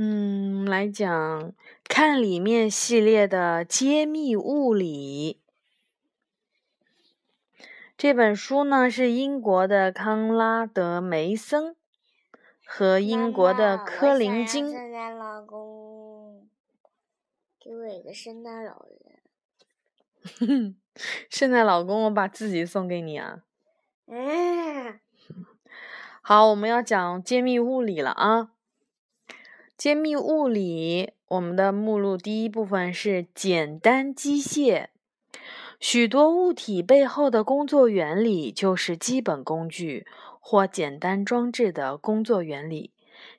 嗯，来讲看里面系列的揭秘物理这本书呢，是英国的康拉德梅森和英国的柯林金。圣诞老公给我一个圣诞老人。圣诞老公，我把自己送给你啊。嗯。好，我们要讲揭秘物理了啊。揭秘物理，我们的目录第一部分是简单机械。许多物体背后的工作原理就是基本工具或简单装置的工作原理。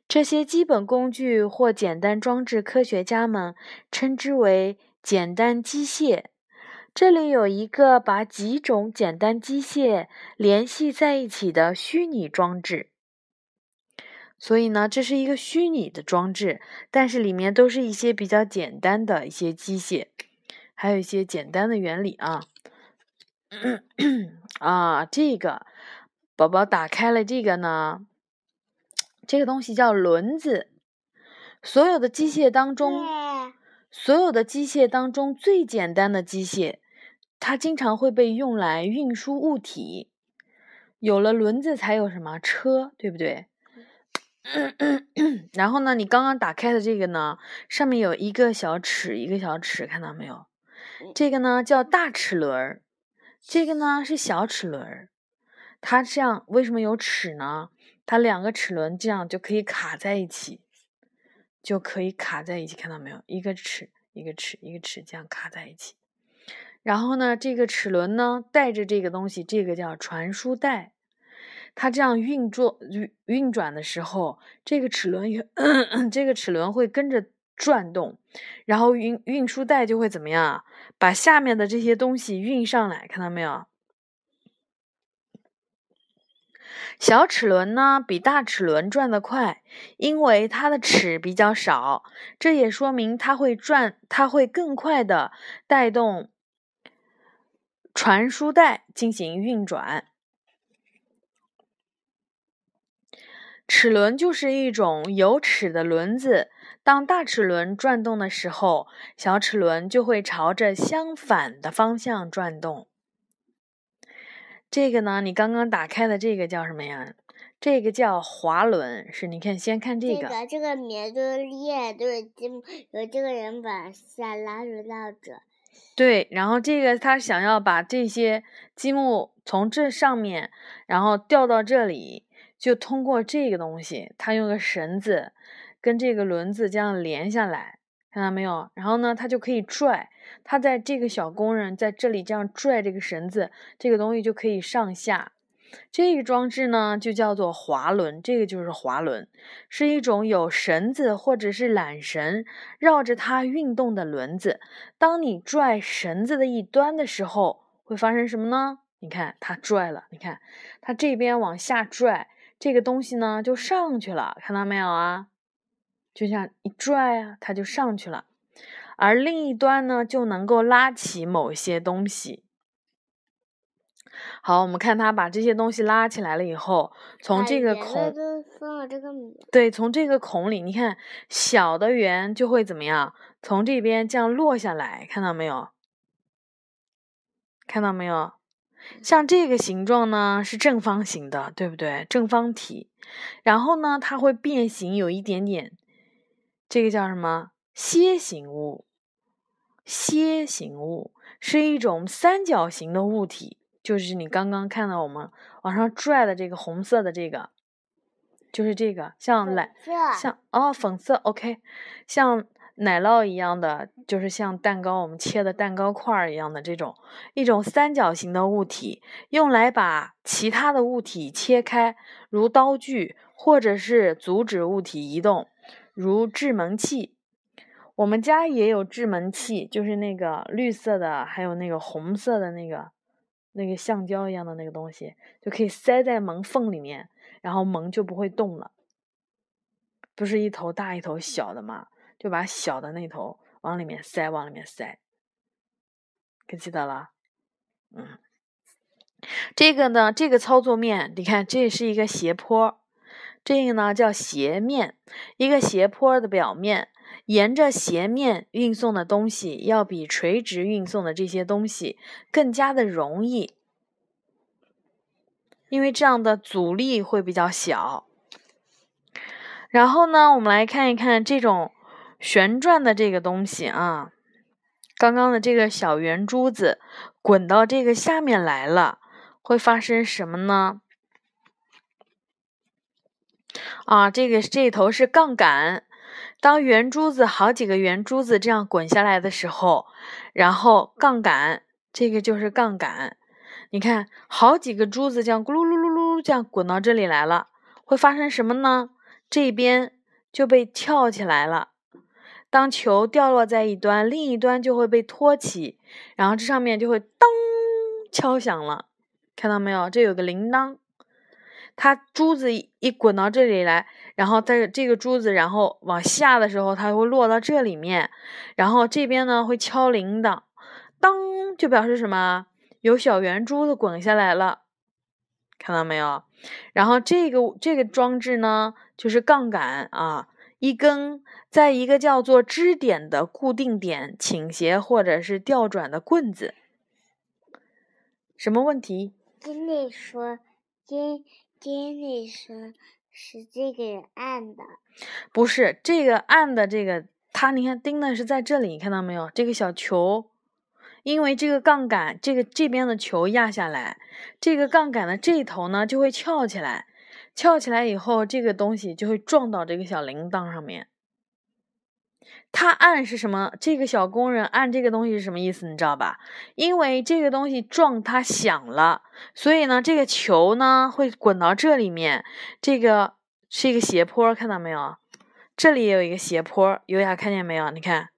这些基本工具或简单装置，科学家们称之为简单机械。这里有一个把几种简单机械联系在一起的虚拟装置。所以呢，这是一个虚拟的装置，但是里面都是一些比较简单的一些机械，还有一些简单的原理啊。啊，这个宝宝打开了这个呢，这个东西叫轮子。所有的机械当中，所有的机械当中最简单的机械，它经常会被用来运输物体。有了轮子，才有什么车，对不对？然后呢，你刚刚打开的这个呢，上面有一个小齿，一个小齿，看到没有？这个呢叫大齿轮，这个呢是小齿轮。它这样为什么有齿呢？它两个齿轮这样就可以卡在一起，就可以卡在一起，看到没有？一个齿，一个齿，一个齿，这样卡在一起。然后呢，这个齿轮呢带着这个东西，这个叫传输带。它这样运作运运转的时候，这个齿轮也 这个齿轮会跟着转动，然后运运输带就会怎么样？把下面的这些东西运上来，看到没有？小齿轮呢比大齿轮转得快，因为它的齿比较少，这也说明它会转，它会更快的带动传输带进行运转。齿轮就是一种有齿的轮子，当大齿轮转动的时候，小齿轮就会朝着相反的方向转动。这个呢，你刚刚打开的这个叫什么呀？这个叫滑轮，是你看，先看这个。这个棉都裂，都是积木，有这个人把下拉入到这。对，然后这个他想要把这些积木从这上面，然后掉到这里。就通过这个东西，他用个绳子跟这个轮子这样连下来，看到没有？然后呢，他就可以拽，他在这个小工人在这里这样拽这个绳子，这个东西就可以上下。这个装置呢，就叫做滑轮，这个就是滑轮，是一种有绳子或者是缆绳绕着它运动的轮子。当你拽绳子的一端的时候，会发生什么呢？你看它拽了，你看它这边往下拽。这个东西呢，就上去了，看到没有啊？就像一拽啊，它就上去了。而另一端呢，就能够拉起某些东西。好，我们看它把这些东西拉起来了以后，从这个孔，对，从这个孔里，你看小的圆就会怎么样？从这边这样落下来，看到没有？看到没有？像这个形状呢是正方形的，对不对？正方体，然后呢它会变形，有一点点，这个叫什么？楔形物。楔形物是一种三角形的物体，就是你刚刚看到我们往上拽的这个红色的这个，就是这个像蓝，像哦粉色，OK，像。奶酪一样的，就是像蛋糕，我们切的蛋糕块一样的这种一种三角形的物体，用来把其他的物体切开，如刀具，或者是阻止物体移动，如制门器。我们家也有制门器，就是那个绿色的，还有那个红色的那个那个橡胶一样的那个东西，就可以塞在门缝里面，然后门就不会动了。不是一头大一头小的吗？就把小的那头往里面塞，往里面塞，可记得了？嗯，这个呢，这个操作面，你看，这是一个斜坡，这个呢叫斜面，一个斜坡的表面，沿着斜面运送的东西要比垂直运送的这些东西更加的容易，因为这样的阻力会比较小。然后呢，我们来看一看这种旋转的这个东西啊，刚刚的这个小圆珠子滚到这个下面来了，会发生什么呢？啊，这个这头是杠杆，当圆珠子好几个圆珠子这样滚下来的时候，然后杠杆这个就是杠杆，你看好几个珠子这样咕噜噜噜噜这样滚到这里来了，会发生什么呢？这边就被翘起来了。当球掉落在一端，另一端就会被托起，然后这上面就会当敲响了。看到没有？这有个铃铛。它珠子一滚到这里来，然后在这个珠子然后往下的时候，它会落到这里面，然后这边呢会敲铃铛，当就表示什么？有小圆珠子滚下来了。看到没有？然后这个这个装置呢，就是杠杆啊，一根在一个叫做支点的固定点倾斜或者是调转的棍子。什么问题？经理说，经经理说是这个人按的。不是这个按的这个，它你看钉的是在这里，你看到没有？这个小球。因为这个杠杆，这个这边的球压下来，这个杠杆的这头呢就会翘起来，翘起来以后，这个东西就会撞到这个小铃铛上面。他按是什么？这个小工人按这个东西是什么意思？你知道吧？因为这个东西撞它响了，所以呢，这个球呢会滚到这里面。这个是一个斜坡，看到没有？这里也有一个斜坡，优雅看见没有？你看。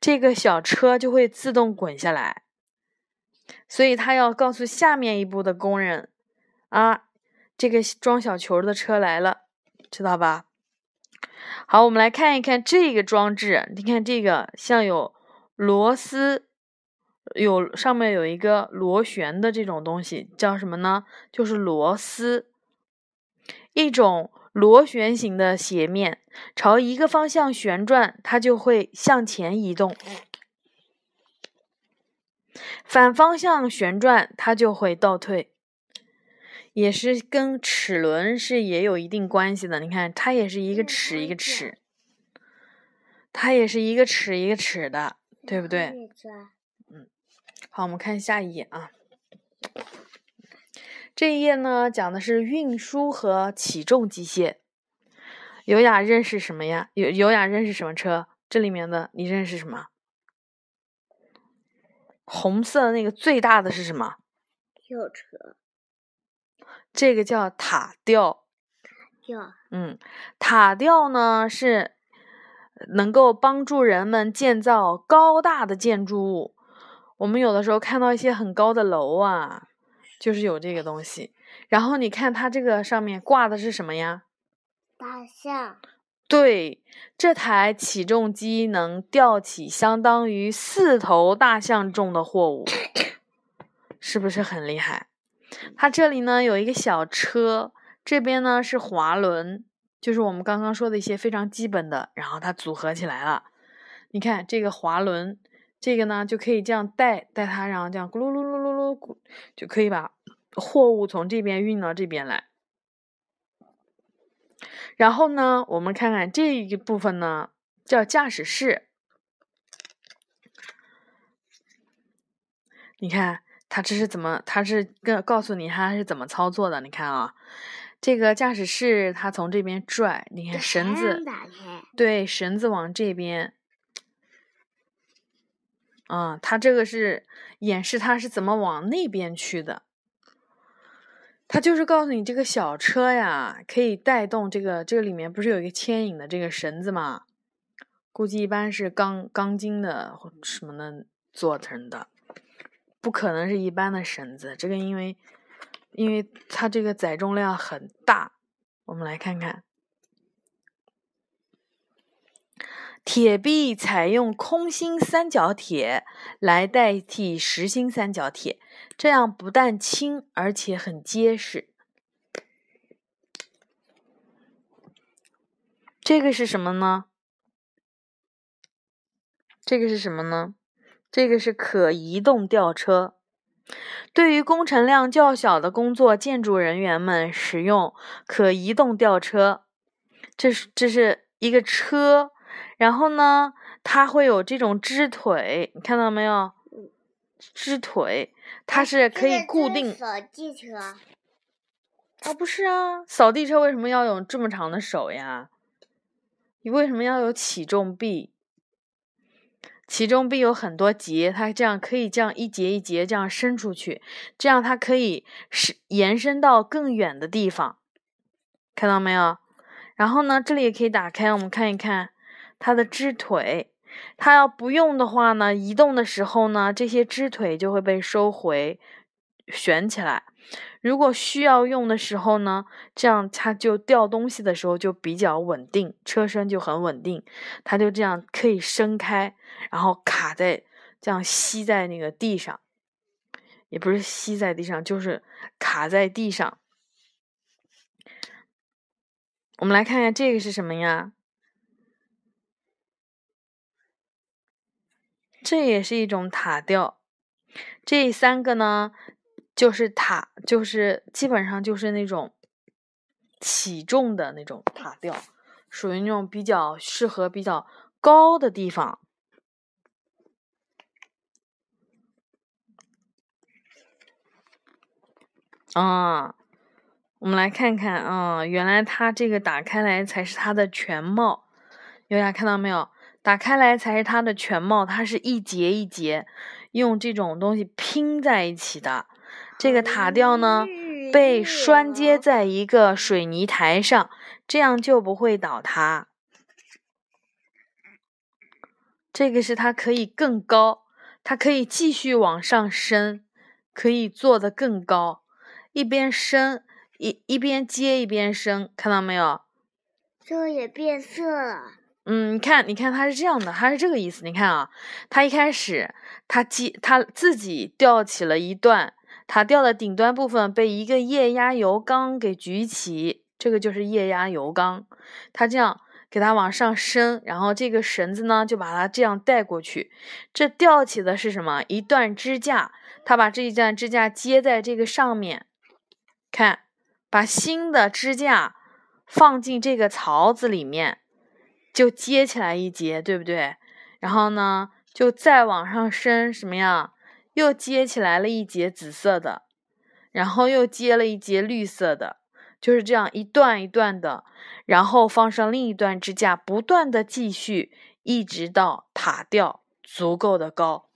这个小车就会自动滚下来，所以他要告诉下面一步的工人啊，这个装小球的车来了，知道吧？好，我们来看一看这个装置，你看这个像有螺丝，有上面有一个螺旋的这种东西，叫什么呢？就是螺丝，一种。螺旋形的斜面朝一个方向旋转，它就会向前移动；反方向旋转，它就会倒退。也是跟齿轮是也有一定关系的。你看，它也是一个齿一个齿，它也是一个齿一个齿的，对不对？嗯。好，我们看下一页啊。这一页呢，讲的是运输和起重机械。优雅认识什么呀？有优雅认识什么车？这里面的你认识什么？红色那个最大的是什么？吊车。这个叫塔吊。吊。嗯，塔吊呢是能够帮助人们建造高大的建筑物。我们有的时候看到一些很高的楼啊。就是有这个东西，然后你看它这个上面挂的是什么呀？大象。对，这台起重机能吊起相当于四头大象重的货物，是不是很厉害？它这里呢有一个小车，这边呢是滑轮，就是我们刚刚说的一些非常基本的，然后它组合起来了。你看这个滑轮。这个呢，就可以这样带带它，然后这样咕噜噜噜噜噜咕，就可以把货物从这边运到这边来。然后呢，我们看看这一部分呢，叫驾驶室。你看它这是怎么？他是跟告诉你他是怎么操作的？你看啊，这个驾驶室它从这边拽，你看绳子，对，绳子往这边。啊，它这个是演示它是怎么往那边去的。他就是告诉你这个小车呀，可以带动这个这个里面不是有一个牵引的这个绳子吗？估计一般是钢钢筋的或什么的做成的，不可能是一般的绳子。这个因为因为它这个载重量很大，我们来看看。铁臂采用空心三角铁来代替实心三角铁，这样不但轻，而且很结实。这个是什么呢？这个是什么呢？这个是可移动吊车。对于工程量较小的工作，建筑人员们使用可移动吊车。这是这是一个车，然后呢，它会有这种支腿，你看到没有？支腿，它是可以固定。扫地车。啊，不是啊，扫地车为什么要有这么长的手呀？你为什么要有起重臂？其中必有很多节，它这样可以这样一节一节这样伸出去，这样它可以是延伸到更远的地方，看到没有？然后呢，这里也可以打开，我们看一看它的支腿。它要不用的话呢，移动的时候呢，这些支腿就会被收回，悬起来。如果需要用的时候呢，这样它就吊东西的时候就比较稳定，车身就很稳定，它就这样可以伸开，然后卡在这样吸在那个地上，也不是吸在地上，就是卡在地上。我们来看看这个是什么呀？这也是一种塔吊，这三个呢？就是塔，就是基本上就是那种起重的那种塔吊，属于那种比较适合比较高的地方。啊，我们来看看啊，原来它这个打开来才是它的全貌，大家看到没有？打开来才是它的全貌，它是一节一节用这种东西拼在一起的。这个塔吊呢，被拴接在一个水泥台上，这样就不会倒塌。这个是它可以更高，它可以继续往上升，可以做的更高，一边升一一边接一边升，看到没有？这个也变色了。嗯，你看，你看，它是这样的，它是这个意思。你看啊，它一开始它接它自己吊起了一段。塔吊的顶端部分被一个液压油缸给举起，这个就是液压油缸。它这样给它往上升，然后这个绳子呢就把它这样带过去。这吊起的是什么？一段支架。它把这一段支架接在这个上面，看，把新的支架放进这个槽子里面，就接起来一节，对不对？然后呢，就再往上升，什么样？又接起来了一节紫色的，然后又接了一节绿色的，就是这样一段一段的，然后放上另一段支架，不断的继续，一直到塔吊足够的高。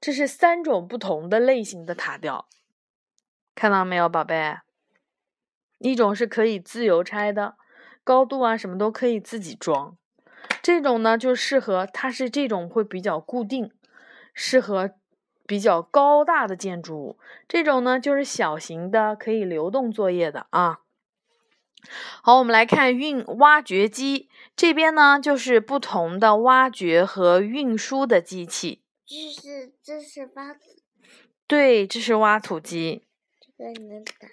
这是三种不同的类型的塔吊，看到没有，宝贝？一种是可以自由拆的，高度啊什么都可以自己装。这种呢就适合，它是这种会比较固定，适合。比较高大的建筑物，这种呢就是小型的，可以流动作业的啊。好，我们来看运挖掘机这边呢，就是不同的挖掘和运输的机器。这是这是挖土，对，这是挖土机。这个能打开。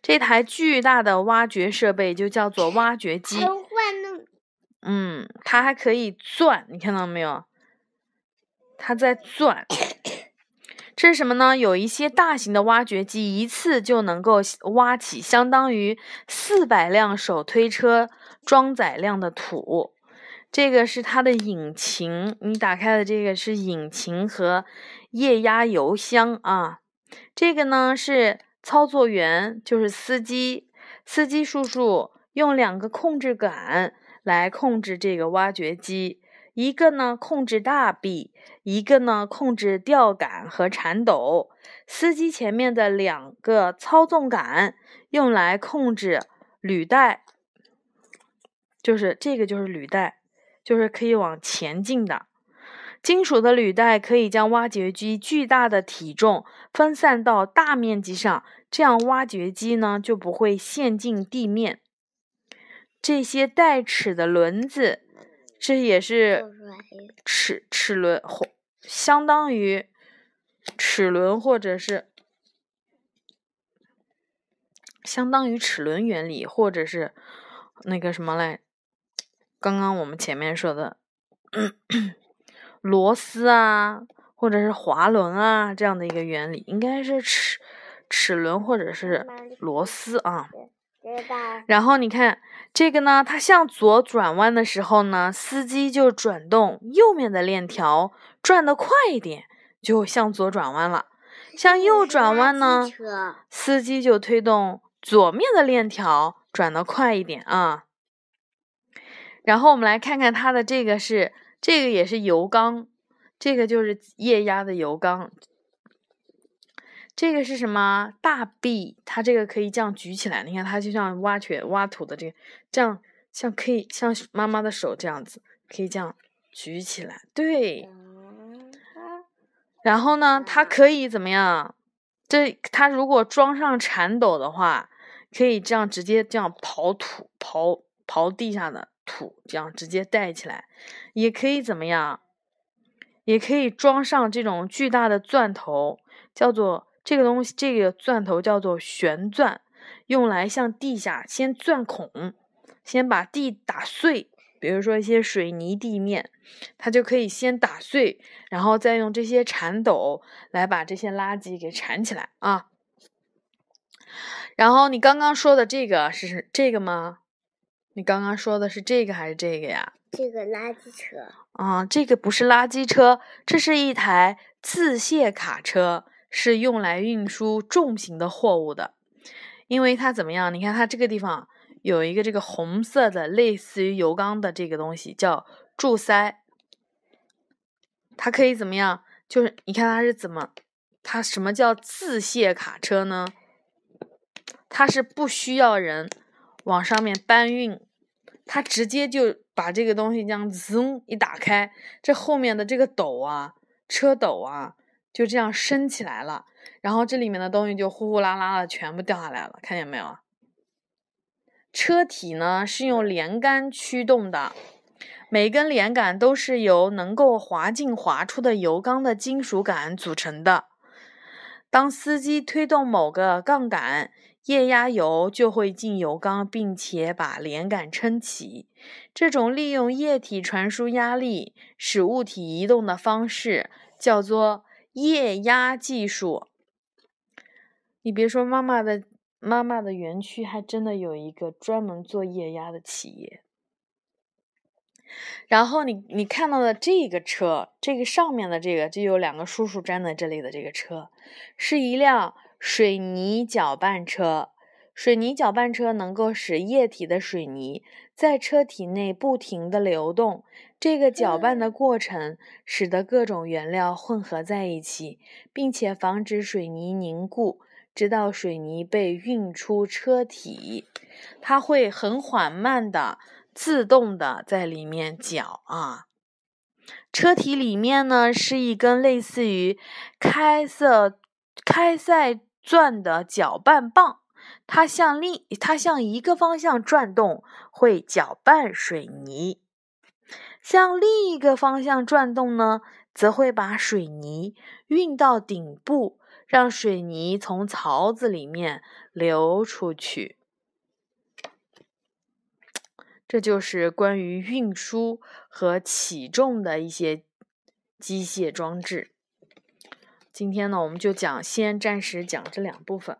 这台巨大的挖掘设备就叫做挖掘机。嗯，它还可以钻，你看到没有？它在钻。是什么呢？有一些大型的挖掘机一次就能够挖起相当于四百辆手推车装载量的土。这个是它的引擎，你打开的这个是引擎和液压油箱啊。这个呢是操作员，就是司机。司机叔叔用两个控制杆来控制这个挖掘机。一个呢控制大臂，一个呢控制吊杆和铲斗。司机前面的两个操纵杆用来控制履带，就是这个就是履带，就是可以往前进的。金属的履带可以将挖掘机巨大的体重分散到大面积上，这样挖掘机呢就不会陷进地面。这些带齿的轮子。这也是齿齿轮，或相当于齿轮，或者是相当于齿轮原理，或者是那个什么嘞？刚刚我们前面说的螺丝啊，或者是滑轮啊这样的一个原理，应该是齿齿轮或者是螺丝啊。然后你看这个呢，它向左转弯的时候呢，司机就转动右面的链条，转得快一点，就向左转弯了。向右转弯呢，司机就推动左面的链条，转得快一点啊。然后我们来看看它的这个是，这个也是油缸，这个就是液压的油缸。这个是什么？大臂，它这个可以这样举起来，你看它就像挖掘、挖土的这个，这样像可以像妈妈的手这样子，可以这样举起来。对。然后呢，它可以怎么样？这它如果装上铲斗的话，可以这样直接这样刨土、刨刨地下的。土这样直接带起来，也可以怎么样？也可以装上这种巨大的钻头，叫做这个东西，这个钻头叫做旋钻，用来向地下先钻孔，先把地打碎。比如说一些水泥地面，它就可以先打碎，然后再用这些铲斗来把这些垃圾给铲起来啊。然后你刚刚说的这个是这个吗？你刚刚说的是这个还是这个呀？这个垃圾车。啊，这个不是垃圾车，这是一台自卸卡车，是用来运输重型的货物的。因为它怎么样？你看它这个地方有一个这个红色的，类似于油缸的这个东西，叫柱塞。它可以怎么样？就是你看它是怎么？它什么叫自卸卡车呢？它是不需要人。往上面搬运，它直接就把这个东西这样子一打开，这后面的这个斗啊，车斗啊，就这样升起来了，然后这里面的东西就呼呼啦啦的全部掉下来了，看见没有？车体呢是用连杆驱动的，每根连杆都是由能够滑进滑出的油缸的金属杆组成的。当司机推动某个杠杆，液压油就会进油缸，并且把连杆撑起。这种利用液体传输压力使物体移动的方式叫做液压技术。你别说，妈妈的妈妈的园区还真的有一个专门做液压的企业。然后你你看到的这个车，这个上面的这个就有两个叔叔站在这里的这个车，是一辆。水泥搅拌车，水泥搅拌车能够使液体的水泥在车体内不停地流动。这个搅拌的过程使得各种原料混合在一起，并且防止水泥凝固，直到水泥被运出车体。它会很缓慢的、自动的在里面搅啊。车体里面呢是一根类似于开塞开塞。钻的搅拌棒，它向另它向一个方向转动，会搅拌水泥；向另一个方向转动呢，则会把水泥运到顶部，让水泥从槽子里面流出去。这就是关于运输和起重的一些机械装置。今天呢，我们就讲，先暂时讲这两部分。